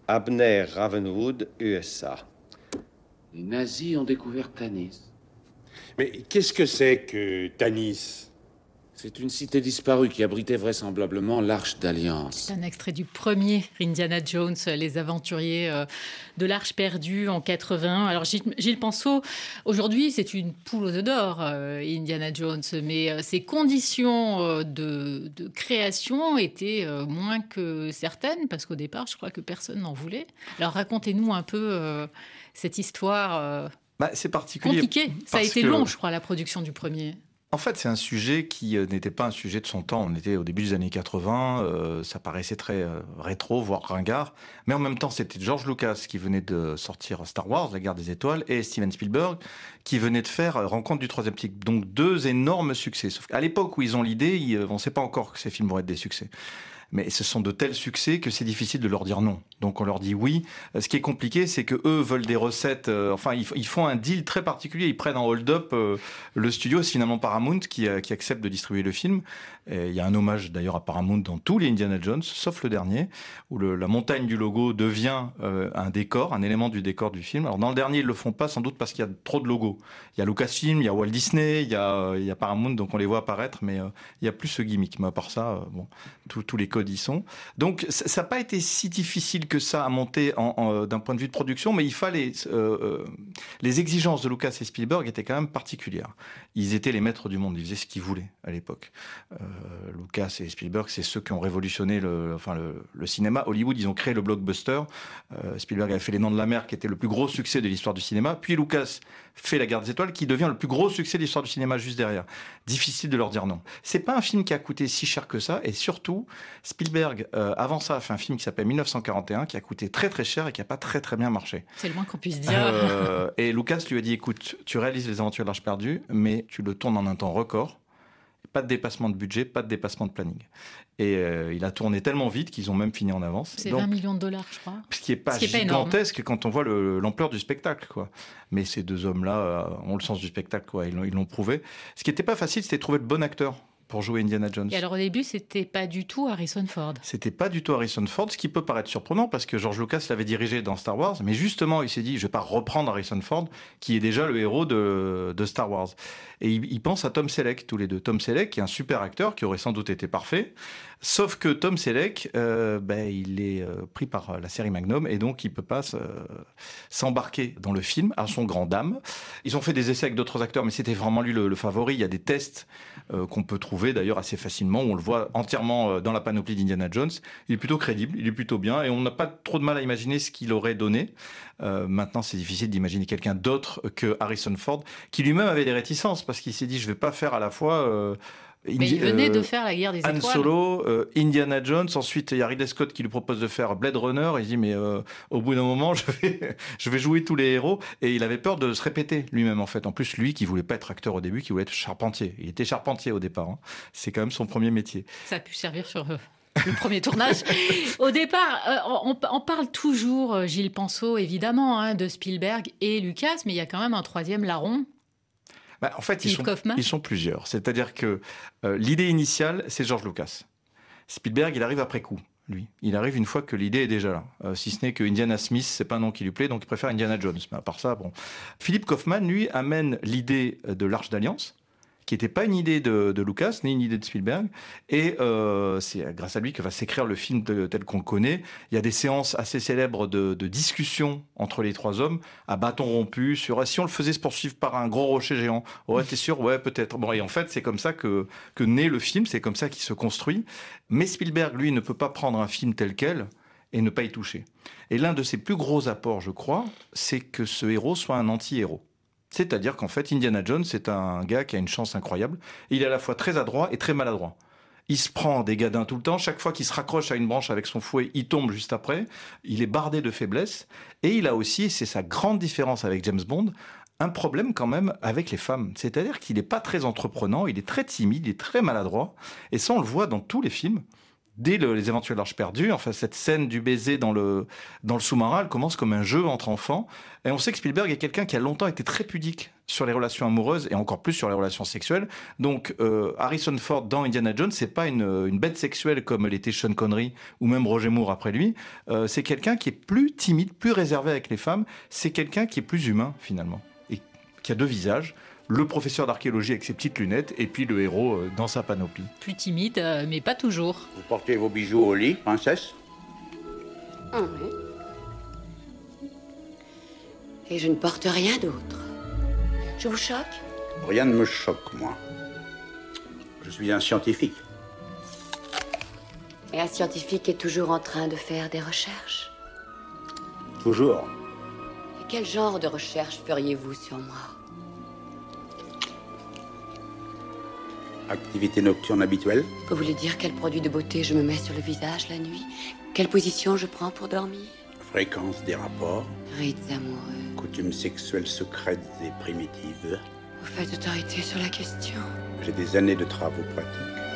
Abner Ravenwood, USA. Les nazis ont découvert Tanis. Mais qu'est-ce que c'est que Tanis? C'est une cité disparue qui abritait vraisemblablement l'Arche d'Alliance. C'est un extrait du premier Indiana Jones, Les Aventuriers euh, de l'Arche perdue en 80. Alors Gilles Penseau, aujourd'hui c'est une poule aux œufs d'or, euh, Indiana Jones, mais euh, ses conditions de, de, création étaient moins que certaines, parce qu'au départ je crois que personne n'en voulait. Alors racontez-nous un peu cette histoire. Bah, c'est particulier. Compliqué. Ça a été long, je crois, la production du premier. En fait, c'est un sujet qui euh, n'était pas un sujet de son temps. On était au début des années 80, euh, ça paraissait très euh, rétro, voire ringard. Mais en même temps, c'était George Lucas qui venait de sortir Star Wars, La guerre des étoiles, et Steven Spielberg qui venait de faire Rencontre du troisième type. Donc deux énormes succès. Sauf qu'à l'époque où ils ont l'idée, on ne sait pas encore que ces films vont être des succès mais ce sont de tels succès que c'est difficile de leur dire non. Donc on leur dit oui. Euh, ce qui est compliqué, c'est que eux veulent des recettes. Euh, enfin, ils, font un deal très particulier. Ils prennent en hold-up euh, le studio. C'est finalement Paramount qui, accepte de distribuer le film. Il y a un hommage d'ailleurs à Paramount dans tous les Indiana Jones, sauf le dernier, où la montagne du logo devient un décor, un élément du décor du film. Alors dans le dernier, ils le font pas, sans doute parce qu'il y a trop de logos. Il y a Lucasfilm, il y a Walt Disney, il y a, y Paramount, donc on les voit apparaître, mais il y a plus ce gimmick. Mais à part ça, bon, tous les Odisson. Donc ça n'a pas été si difficile que ça à monter en, d'un point de vue de production, mais il fallait les exigences de Lucas et Spielberg étaient quand même particulières. Ils étaient les maîtres du monde, ils faisaient ce qu'ils voulaient à l'époque. Lucas et Spielberg, c'est ceux qui ont révolutionné le, cinéma. Hollywood, ils ont créé le blockbuster. Spielberg avait fait Les Noms de la Mer, qui était le plus gros succès de l'histoire du cinéma. Puis Lucas fait La Guerre des Étoiles, qui devient le plus gros succès de l'histoire du cinéma juste derrière. Difficile de leur dire non. C'est pas un film qui a coûté si cher que ça, et surtout, Spielberg, euh, avant ça, a fait un film qui s'appelle 1941, qui a coûté très très cher et qui a pas très très bien marché. C'est le moins qu'on puisse dire. Euh, et Lucas lui a dit, écoute, tu réalises Les Aventures de l'Arche perdue, mais tu le tournes en un temps record pas de dépassement de budget, pas de dépassement de planning. Et euh, il a tourné tellement vite qu'ils ont même fini en avance. C'est 20 millions de dollars, je crois. Ce qui n'est pas gigantesque quand on voit l'ampleur du spectacle. quoi. Mais ces deux hommes-là euh, ont le sens du spectacle, quoi. ils l'ont prouvé. Ce qui n'était pas facile, c'était trouver le bon acteur pour jouer Indiana Jones. Et alors au début, c'était pas du tout Harrison Ford. C'était pas du tout Harrison Ford, ce qui peut paraître surprenant parce que George Lucas l'avait dirigé dans Star Wars, mais justement, il s'est dit, je vais pas reprendre Harrison Ford, qui est déjà le héros de, de Star Wars. Et il, pense à Tom Selleck, tous les deux. Tom Selleck, qui est un super acteur, qui aurait sans doute été parfait, sauf que Tom Selleck, euh, ben, il est euh, pris par la série Magnum, et donc il peut pas s'embarquer dans le film, à son grand dame. Ils ont fait des essais avec d'autres acteurs, mais c'était vraiment lui le, favori. Il y a des tests euh, qu'on peut trouver d'ailleurs assez facilement, où on le voit entièrement dans la panoplie d'Indiana Jones. Il est plutôt crédible, il est plutôt bien, et on n'a pas trop de mal à imaginer ce qu'il aurait donné. maintenant, c'est difficile d'imaginer quelqu'un d'autre que Harrison Ford, qui lui-même avait des réticences parce qu'il s'est dit je vais pas faire à la fois euh, mais il venait de faire la guerre des Han Solo, euh, Indiana Jones. Ensuite, il y a Ridley Scott qui lui propose de faire Blade Runner. Il dit mais euh, au bout d'un moment, je vais, je vais jouer tous les héros. Et il avait peur de se répéter lui-même en fait. En plus, lui qui voulait pas être acteur au début, qui voulait être charpentier. Il était charpentier au départ. Hein. C'est quand même son premier métier. Ça a pu servir sur le premier tournage. Au départ, on, parle toujours, Gilles Penseau, évidemment, hein, de Spielberg et Lucas, mais il y a quand même un troisième larron bah, en fait, ils sont, ils sont, plusieurs. C'est-à-dire que euh, l'idée initiale, c'est George Lucas. Spielberg, il arrive après coup, lui. Il arrive une fois que l'idée est déjà là. Euh, si ce n'est que Indiana Smith, c'est pas un nom qui lui plaît, donc il préfère Indiana Jones. Mais à part ça, bon. Philippe Kaufman, lui, amène l'idée de l'Arche d'Alliance qui n'était pas une idée de, Lucas, ni une idée de Spielberg. Et euh, c'est grâce à lui que va s'écrire le film tel qu'on le connaît. Il y a des séances assez célèbres de, de discussion entre les trois hommes, à bâton rompu, sur si on le faisait se poursuivre par un gros rocher géant. Ouais, t'es sûr? Ouais, peut-être. Bon, et en fait, c'est comme ça que, que naît le film, c'est comme ça qu'il se construit. Mais Spielberg, lui, ne peut pas prendre un film tel quel et ne pas y toucher. Et l'un de ses plus gros apports, je crois, c'est que ce héros soit un anti-héros. C'est-à-dire qu'en fait, Indiana Jones, c'est un gars qui a une chance incroyable. Il est à la fois très adroit et très maladroit. Il se prend des gadins tout le temps. Chaque fois qu'il se raccroche à une branche avec son fouet, il tombe juste après. Il est bardé de faiblesses. Et il a aussi, c'est sa grande différence avec James Bond, un problème quand même avec les femmes. C'est-à-dire qu'il n'est pas très entreprenant, il est très timide, il est très maladroit. Et ça, on le voit dans tous les films dès les éventuels arches perdues, enfin cette scène du baiser dans le sous-marin, elle commence comme un jeu entre enfants. Et on sait que Spielberg est quelqu'un qui a longtemps été très pudique sur les relations amoureuses et encore plus sur les relations sexuelles. Donc euh, Harrison Ford dans Indiana Jones, c'est pas une, une bête sexuelle comme l'était Sean Connery ou même Roger Moore après lui. Euh, c'est quelqu'un qui est plus timide, plus réservé avec les femmes. C'est quelqu'un qui est plus humain finalement et qui a deux visages le professeur d'archéologie avec ses petites lunettes et puis le héros euh, dans sa panoplie. Plus timide, euh, mais pas toujours. Vous portez vos bijoux au lit, princesse? Ah oui. Et je ne porte rien d'autre. Je vous choque? Rien ne me choque, moi. Je suis un scientifique. Et un scientifique est toujours en train de faire des recherches? Toujours. Et quel genre de recherche feriez-vous sur moi? Activité nocturne habituelle. Vous voulez dire quel produit de beauté je me mets sur le visage la nuit? Quelle position je prends pour dormir? Fréquence des rapports. Rites amoureux. Coutumes sexuelles secrètes et primitives. Vous faites autorité sur la question. J'ai des années de travaux pratiques.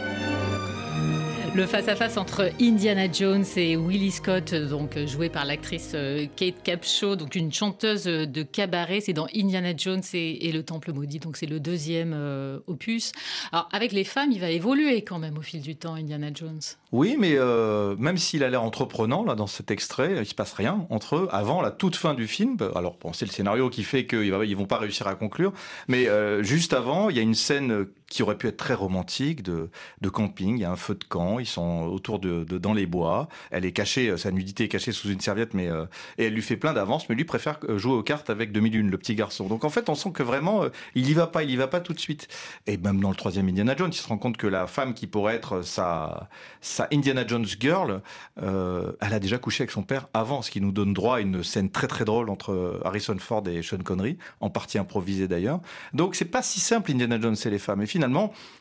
Le face-à-face entre Indiana Jones et Willie Scott, donc joué par l'actrice euh, Kate Capshaw, donc une chanteuse de cabaret, c'est dans Indiana Jones et, le Temple maudit, donc c'est le deuxième euh, opus. Alors avec les femmes, il va évoluer quand même au fil du temps, Indiana Jones. Oui, mais euh, même s'il a l'air entreprenant là dans cet extrait, il se passe rien entre eux avant la toute fin du film. Alors bon, c'est le scénario qui fait qu'ils ils vont pas réussir à conclure, mais juste avant, il y a une scène qui aurait pu être très romantique, de, de camping. Il y a un feu de camp, ils sont autour de, dans les bois. Elle est cachée, sa nudité est cachée sous une serviette, mais et elle lui fait plein d'avance, mais lui préfère jouer aux cartes avec demi-lune, le petit garçon. Donc en fait, on sent que vraiment, il y va pas, il y va pas tout de suite. Et même dans le troisième Indiana Jones, il se rend compte que la femme qui pourrait être sa, sa Indiana Jones girl, euh, elle a déjà couché avec son père avant, ce qui nous donne droit à une scène très très drôle entre Harrison Ford et Sean Connery, en partie improvisée d'ailleurs. Donc c'est pas si simple Indiana Jones et les femmes.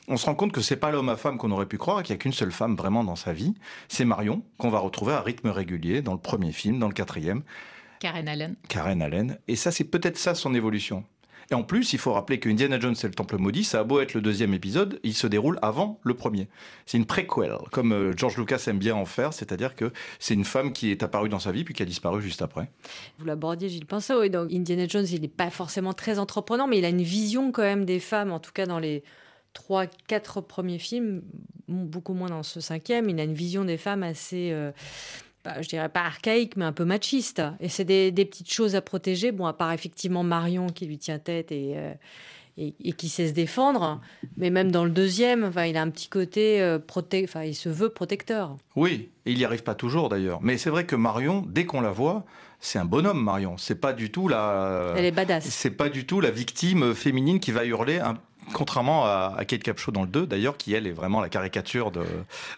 On se rend compte que c'est pas l'homme à femme qu'on aurait pu croire, qu'il y a qu'une seule femme vraiment dans sa vie. C'est Marion qu'on va retrouver à rythme régulier dans le premier film, dans le quatrième. Karen Allen. Karen Allen. Et ça, c'est peut-être ça son évolution. Et en plus, il faut rappeler que Indiana Jones et le Temple maudit, ça a beau être le deuxième épisode, il se déroule avant le premier. C'est une préquel, comme euh, George Lucas aime bien en faire, c'est-à-dire que c'est une femme qui est apparue dans sa vie puis qui a disparu juste après. Vous l'abordiez, Gilles Pinceau, et donc Indiana Jones, il n'est pas forcément très entreprenant, mais il a une vision quand même des femmes, en tout cas dans les trois, quatre premiers films, beaucoup moins dans ce cinquième, il a une vision des femmes assez... Euh, bah, je dirais pas archaïque, mais un peu machiste. Et c'est des, petites choses à protéger. Bon, à part effectivement Marion qui lui tient tête et, euh, et, qui sait se défendre. Mais même dans le deuxième, enfin, il a un petit côté euh, enfin, il se veut protecteur. Oui, il n'y arrive pas toujours d'ailleurs. Mais c'est vrai que Marion, dès qu'on la voit, c'est un bonhomme Marion. C'est pas du tout la. Elle est badass. C'est pas du tout la victime féminine qui va hurler un, Contrairement à, Kate Capshaw dans le 2, d'ailleurs, qui elle est vraiment la caricature de,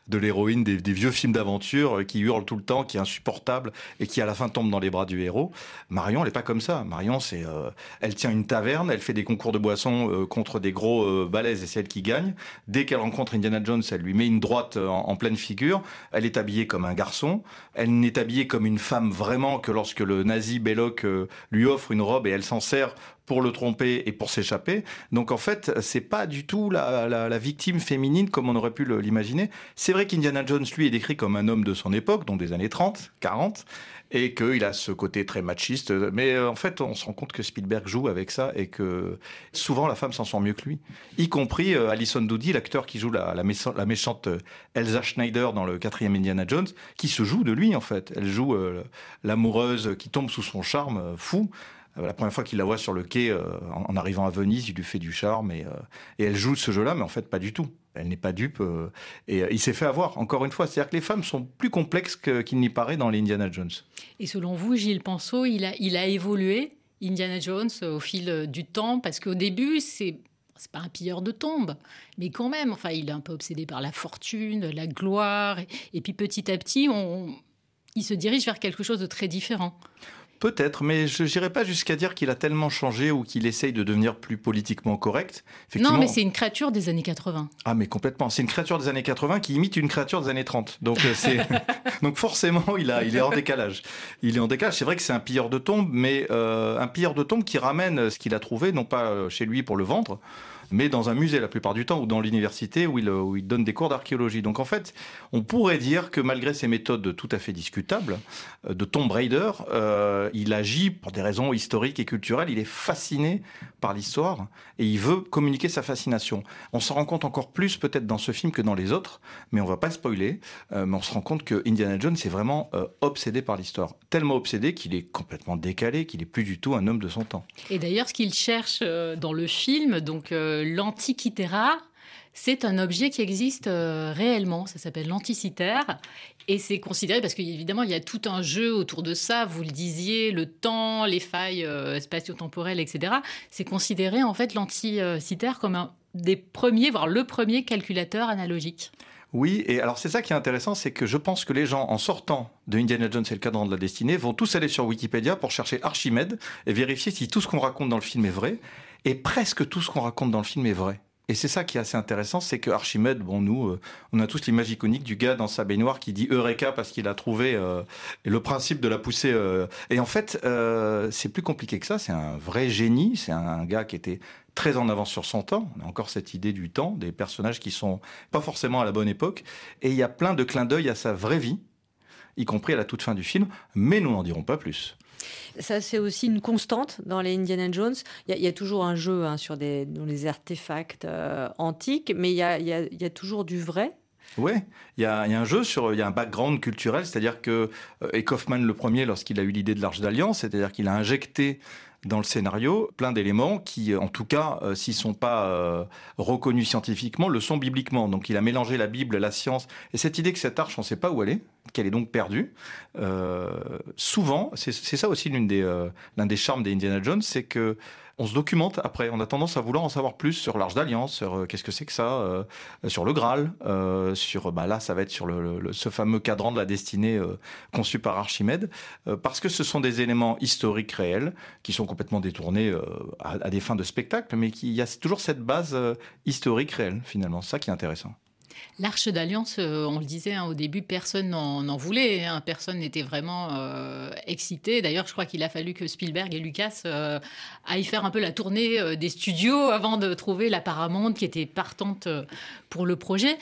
de l'héroïne des, vieux films d'aventure, euh, qui hurle tout le temps, qui est insupportable et qui à la fin tombe dans les bras du héros. Marion, elle n'est pas comme ça. Marion, c'est, euh, elle tient une taverne, elle fait des concours de boissons euh, contre des gros balaises et c'est elle qui gagne. Dès qu'elle rencontre Indiana Jones, elle lui met une droite en, pleine figure. Elle est habillée comme un garçon. Elle n'est habillée comme une femme vraiment que lorsque le nazi Belloc lui offre une robe et elle s'en sert pour le tromper et pour s'échapper. Donc en fait, c'est pas du tout la, victime féminine comme on aurait pu l'imaginer. C'est vrai qu'Indiana Jones, lui, est décrit comme un homme de son époque, donc des années 30, 40, et qu'il a ce côté très machiste. Mais euh, en fait, on se rend compte que Spielberg joue avec ça et que souvent la femme s'en sort mieux que lui. Y compris euh, Alison Doody, l'acteur qui joue la, méchante euh, Elsa Schneider dans le quatrième Indiana Jones, qui se joue de lui en fait. Elle joue l'amoureuse qui tombe sous son charme fou. Euh, la première fois qu'il la voit sur le quai euh, en, arrivant à Venise, il lui fait du charme et, euh, et elle joue ce jeu-là, mais en fait pas du tout. Elle n'est pas dupe et il s'est fait avoir. Encore une fois, c'est-à-dire que les femmes sont plus complexes qu'il n'y paraît dans les Indiana Jones. Et selon vous, Gilles Penseau, il a, évolué Indiana Jones au fil du temps? Parce qu'au début, c'est c'est pas un pilleur de tombes, mais quand même, enfin, il est un peu obsédé par la fortune, la gloire, et, puis petit à petit, il se dirige vers quelque chose de très différent. Peut-être, mais je n'irai pas jusqu'à dire qu'il a tellement changé ou qu'il essaye de devenir plus politiquement correct. Non, mais c'est une créature des années 80. Ah, mais complètement. C'est une créature des années 80 qui imite une créature des années 30. Donc, euh, c'est... Donc forcément, il, a, il est hors décalage. Il est en décalage. C'est vrai que c'est un pilleur de tombes, mais euh, un pilleur de tombes qui ramène ce qu'il a trouvé, non pas euh, chez lui pour le vendre, mais dans un musée la plupart du temps ou dans l'université où il, donne des cours d'archéologie. Donc en fait, on pourrait dire que malgré ses méthodes tout à fait discutables euh, de Tomb Raider, euh, il agit pour des raisons historiques et culturelles. Il est fasciné par l'histoire et il veut communiquer sa fascination. On s'en rend compte encore plus peut-être dans ce film que dans les autres, mais on va pas spoiler. Euh, mais on se rend compte que Indiana Jones est vraiment obsédé par l'histoire, tellement obsédé qu'il est complètement décalé, qu'il est plus du tout un homme de son temps. Et d'ailleurs, ce qu'il cherche dans le film, donc l'antiquitera, c'est un objet qui existe euh, réellement. Ça s'appelle l'anticitaire. Et c'est considéré, parce qu'évidemment, il y a tout un jeu autour de ça. Vous le disiez, le temps, les failles euh, spatio-temporelles, etc. C'est considéré, en fait, l'anticitaire comme un des premiers, voire le premier calculateur analogique. Oui, et alors c'est ça qui est intéressant, c'est que je pense que les gens, en sortant de Indiana Jones et le cadran de la destinée, vont tous aller sur Wikipédia pour chercher Archimède et vérifier si tout ce qu'on raconte dans le film est vrai. Et presque tout ce qu'on raconte dans le film est vrai. Et c'est ça qui est assez intéressant, c'est que Archimède, bon, nous, euh, on a tous l'image iconique du gars dans sa baignoire qui dit Eureka parce qu'il a trouvé euh, le principe de la poussée. Euh. Et en fait, c'est plus compliqué que ça. C'est un vrai génie. C'est un, gars qui était très en avance sur son temps. On a encore cette idée du temps, des personnages qui sont pas forcément à la bonne époque. Et il y a plein de clins d'œil à sa vraie vie, y compris à la toute fin du film. Mais nous n'en dirons pas plus. Ça, c'est aussi une constante dans les Indiana Jones. Il y, a toujours un jeu hein, sur des, les artefacts euh, antiques, mais il y, a, toujours du vrai. Oui, il y, a, un jeu sur, il y a un background culturel, c'est-à-dire que, euh, et Kaufman le premier, lorsqu'il a eu l'idée de l'Arche d'Alliance, c'est-à-dire qu'il a injecté dans le scénario plein d'éléments qui, en tout cas, s'ils s'ils sont pas reconnus scientifiquement, le sont bibliquement. Donc il a mélangé la Bible, la science, et cette idée que cette arche, on ne sait pas où elle est, qu'elle est donc perdue. souvent, c'est ça aussi l'un des, l'un des charmes des Indiana Jones, c'est que on se documente après. On a tendance à vouloir en savoir plus sur l'Arche d'Alliance, sur euh, qu'est-ce que c'est que ça, euh, sur le Graal, euh, sur bah là ça va être sur le, ce fameux cadran de la destinée conçu par Archimède, parce que ce sont des éléments historiques réels qui sont complètement détournés à, des fins de spectacle, mais il y a toujours cette base historique réelle finalement. Ça qui est intéressant. L'Arche d'Alliance, euh, on le disait hein, au début, personne n'en voulait, hein. personne n'était vraiment euh, excité. D'ailleurs, je crois qu'il a fallu que Spielberg et Lucas euh, aillent faire un peu la tournée des studios avant de trouver la Paramount qui était partante pour le projet.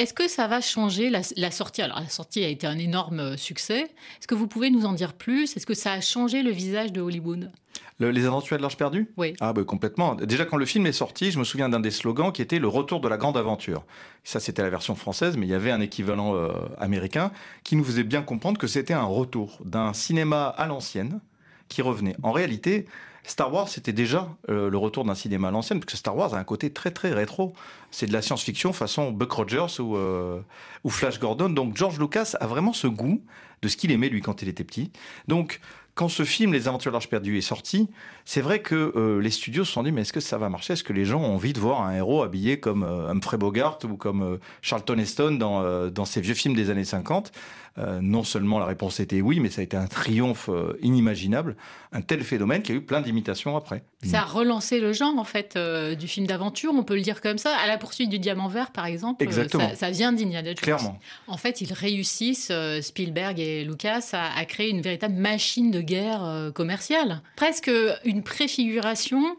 Est-ce que ça va changer la, sortie? Alors, la sortie a été un énorme succès. Est-ce que vous pouvez nous en dire plus? Est-ce que ça a changé le visage de Hollywood? Les aventures de l'Arche perdue? Oui. Ah, bah, complètement. Déjà, quand le film est sorti, je me souviens d'un des slogans qui était le retour de la grande aventure. Ça, c'était la version française, mais il y avait un équivalent euh, américain qui nous faisait bien comprendre que c'était un retour d'un cinéma à l'ancienne qui revenait. En réalité, Star Wars, c'était déjà euh, le retour d'un cinéma à l'ancienne, parce que Star Wars a un côté très très rétro. C'est de la science-fiction façon Buck Rogers ou, euh, ou Flash Gordon. Donc George Lucas a vraiment ce goût de ce qu'il aimait lui quand il était petit. Donc quand ce film Les Aventures de l'Arche perdue est sorti, c'est vrai que euh, les studios se sont dit mais est-ce que ça va marcher? Est-ce que les gens ont envie de voir un héros habillé comme Humphrey Bogart ou comme Charlton Heston dans, dans ces vieux films des années 50 euh, non seulement la réponse était oui, mais ça a été un triomphe euh, inimaginable, un tel phénomène qu'il y a eu plein d'imitations après. Ça a relancé le genre en fait euh, du film d'aventure, on peut le dire comme ça. À la poursuite du diamant vert, par exemple, Exactement. Ça, vient d'Indiana Jones. Clairement. En fait, ils réussissent Spielberg et Lucas à, créer une véritable machine de guerre commerciale, presque une préfiguration.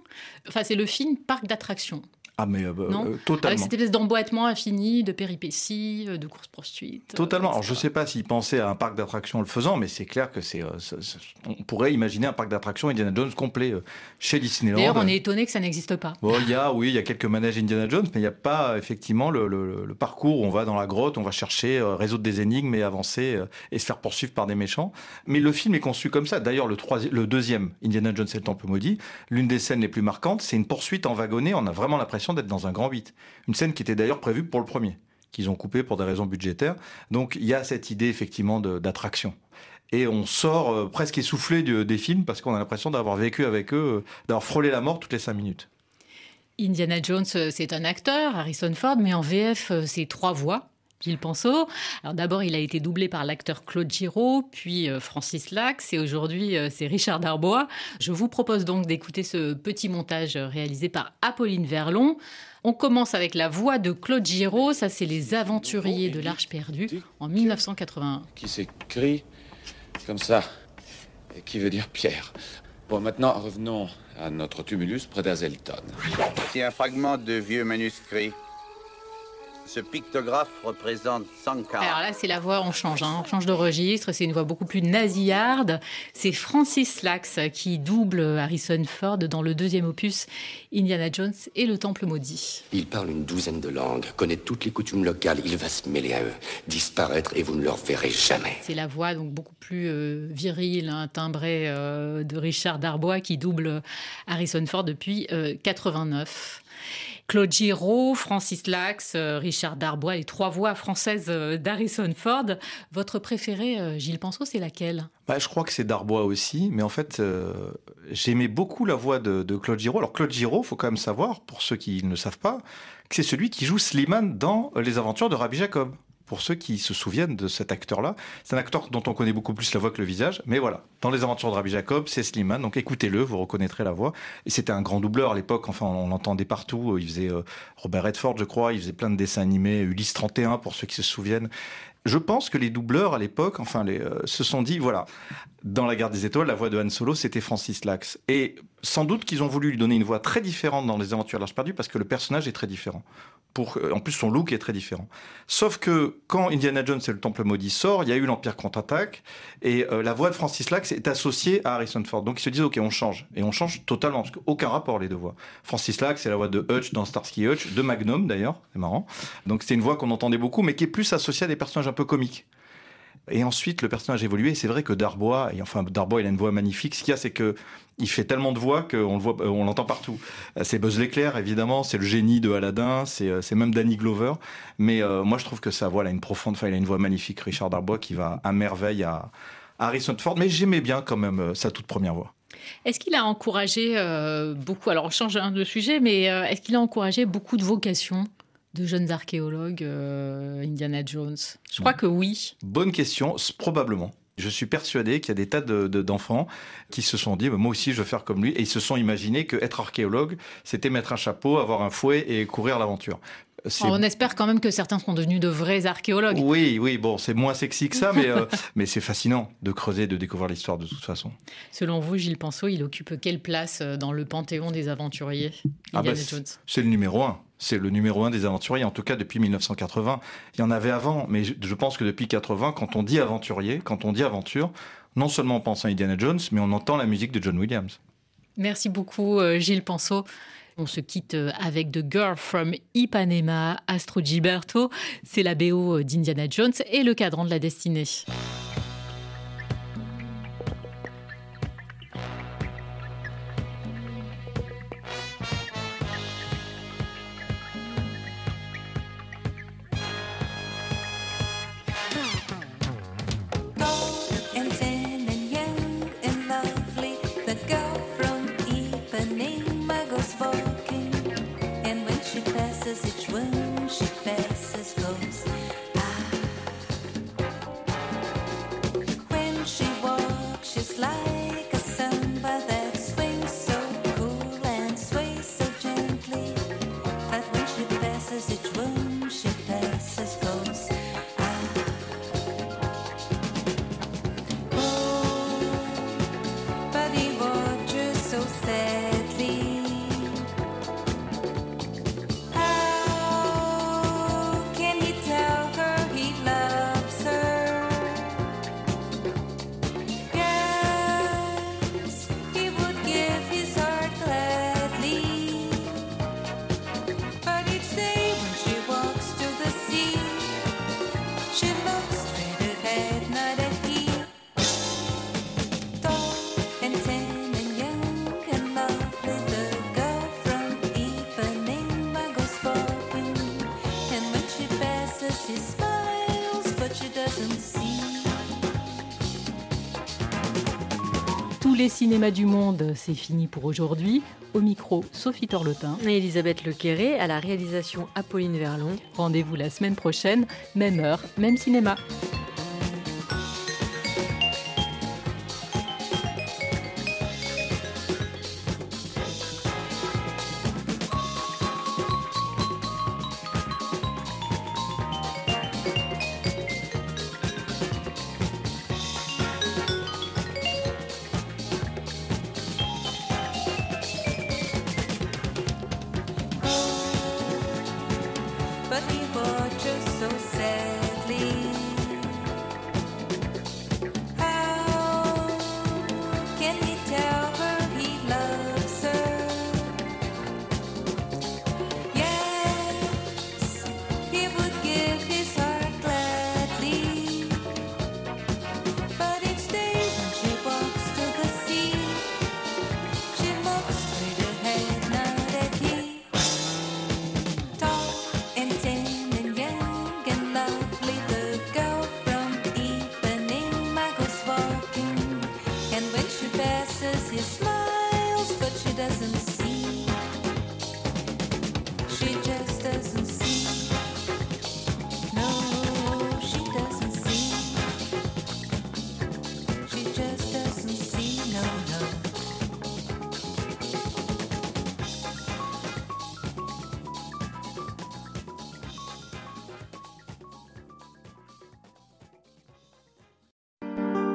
Enfin, c'est le film parc d'attractions. Ah, mais euh, euh, totalement. Avec cette espèce d'emboîtement infini, de péripéties, euh, de courses-poursuites. Totalement. Alors, je ne sais pas s'il pensait à un parc d'attractions en le faisant, mais c'est clair que c'est. on pourrait imaginer un parc d'attractions Indiana Jones complet chez Disneyland. D'ailleurs, on est étonné que ça n'existe pas. Bon, il y a, oui, il y a quelques manèges Indiana Jones, mais il n'y a pas effectivement le, parcours où on va dans la grotte, on va chercher, résoudre des énigmes et avancer et se faire poursuivre par des méchants. Mais le film est conçu comme ça. D'ailleurs, le, le deuxième, Indiana Jones et le Temple maudit, l'une des scènes les plus marquantes, c'est une poursuite en wagonnet. On a vraiment l'impression d'être dans un grand 8. Une scène qui était d'ailleurs prévue pour le premier, qu'ils ont coupé pour des raisons budgétaires. Donc il y a cette idée effectivement d'attraction. Et on sort euh, presque essoufflé des films parce qu'on a l'impression d'avoir vécu avec eux, euh, d'avoir frôlé la mort toutes les cinq minutes. Indiana Jones, euh, c'est un acteur, Harrison Ford, mais en VF, c'est trois voix. Gilles Penseau. Alors d'abord, il a été doublé par l'acteur Claude Giraud, puis euh, Francis Lax, et aujourd'hui, euh, c'est Richard Darbois. Je vous propose donc d'écouter ce petit montage réalisé par Apolline Verlon. On commence avec la voix de Claude Giraud, ça c'est Les Aventuriers de l'Arche perdue, en 1981. Qui s'écrit comme ça, et qui veut dire Pierre. Bon, maintenant, revenons à notre tumulus près d'Azelton. C'est un fragment de vieux manuscrit ce pictographe représente Sankara. Alors là, c'est la voix, on change, hein. on change de registre, c'est une voix beaucoup plus nasillarde. C'est Francis Lax qui double Harrison Ford dans le deuxième opus, Indiana Jones et le Temple maudit. Il parle une douzaine de langues, connaît toutes les coutumes locales, il va se mêler à eux, disparaître et vous ne le reverrez jamais. C'est la voix donc beaucoup plus euh, virile, un timbré euh, de Richard Darbois qui double Harrison Ford depuis 89. Claude Giraud, Francis Lax, euh, Richard Darbois, les trois voix françaises euh, d'Harrison Ford. Votre préféré, euh, Gilles Penseau, c'est laquelle? Bah, Je crois que c'est Darbois aussi, mais en fait, j'aimais beaucoup la voix de, Claude Giraud. Alors Claude Giraud, faut quand même savoir, pour ceux qui ne savent pas, que c'est celui qui joue Slimane dans Les Aventures de Rabbi Jacob pour ceux qui se souviennent de cet acteur-là. C'est un acteur dont on connaît beaucoup plus la voix que le visage, mais voilà. Dans les aventures de Rabbi Jacob, c'est Slimane, donc écoutez-le, vous reconnaîtrez la voix. Et c'était un grand doubleur à l'époque, enfin on l'entendait partout, il faisait euh, Robert Redford je crois, il faisait plein de dessins animés, Ulysse 31 pour ceux qui se souviennent. Je pense que les doubleurs à l'époque, enfin, euh, se sont dit, voilà, dans La Garde des Étoiles, la voix de Han Solo, c'était Francis Lax. Et sans doute qu'ils ont voulu lui donner une voix très différente dans Les Aventures de l'Arche perdue parce que le personnage est très différent. Pour, euh, en plus, son look est très différent. Sauf que quand Indiana Jones et le Temple maudit sort, il y a eu l'Empire contre-attaque et euh, la voix de Francis Lax est associée à Harrison Ford. Donc ils se disent, ok, on change. Et on change totalement parce qu'aucun rapport les deux voix. Francis Lax, c'est la voix de Hutch dans Starsky Hutch, de Magnum d'ailleurs, c'est marrant. Donc c'est une voix qu'on entendait beaucoup, mais qui est plus associée à des personnages un peu comiques. Et ensuite, le personnage évolué. C'est vrai que Darbois, et enfin Darbois, il a une voix magnifique. Ce qu'il y a, c'est que il fait tellement de voix qu'on le voit, euh, on l'entend partout. Euh, c'est Buzz l'éclair, évidemment. C'est le génie de Aladdin. C'est, euh, même Danny Glover. Mais moi, je trouve que sa voix, a une profonde, enfin, il a une voix magnifique. Richard Darbois qui va à merveille à, Harrison Ford. Mais j'aimais bien quand même sa toute première voix. Est-ce qu'il a encouragé beaucoup, alors on change de sujet, mais est-ce qu'il a encouragé beaucoup de vocations? De jeunes archéologues, Indiana Jones Je crois que oui. Bonne question, probablement. Je suis persuadé qu'il y a des tas d'enfants qui se sont dit, bah, moi aussi je veux faire comme lui, et ils se sont imaginés que être archéologue, c'était mettre un chapeau, avoir un fouet et courir l'aventure. On espère quand même que certains seront devenus de vrais archéologues. Oui, oui, bon, c'est moins sexy que ça, mais, euh, mais c'est fascinant de creuser, de découvrir l'histoire de toute façon. Selon vous, Gilles Penseau, il occupe quelle place euh, dans le panthéon des aventuriers ah bah, C'est le numéro un. C'est le numéro un des aventuriers, en tout cas depuis 1980. Il y en avait avant, mais je pense que depuis 80, quand on dit aventurier, quand on dit aventure, non seulement on pense à Indiana Jones, mais on entend la musique de John Williams. Merci beaucoup, euh, Gilles Penseau. On se quitte euh, avec The Girl from Ipanema, Astro Gilberto. C'est la BO euh, d'Indiana Jones et le cadran de la destinée. Cinémas du monde, c'est fini pour aujourd'hui. Au micro, Sophie Torlotin. Et Elisabeth Lequéré, à la réalisation Apolline Verlon. Rendez-vous la semaine prochaine, même heure, même cinéma.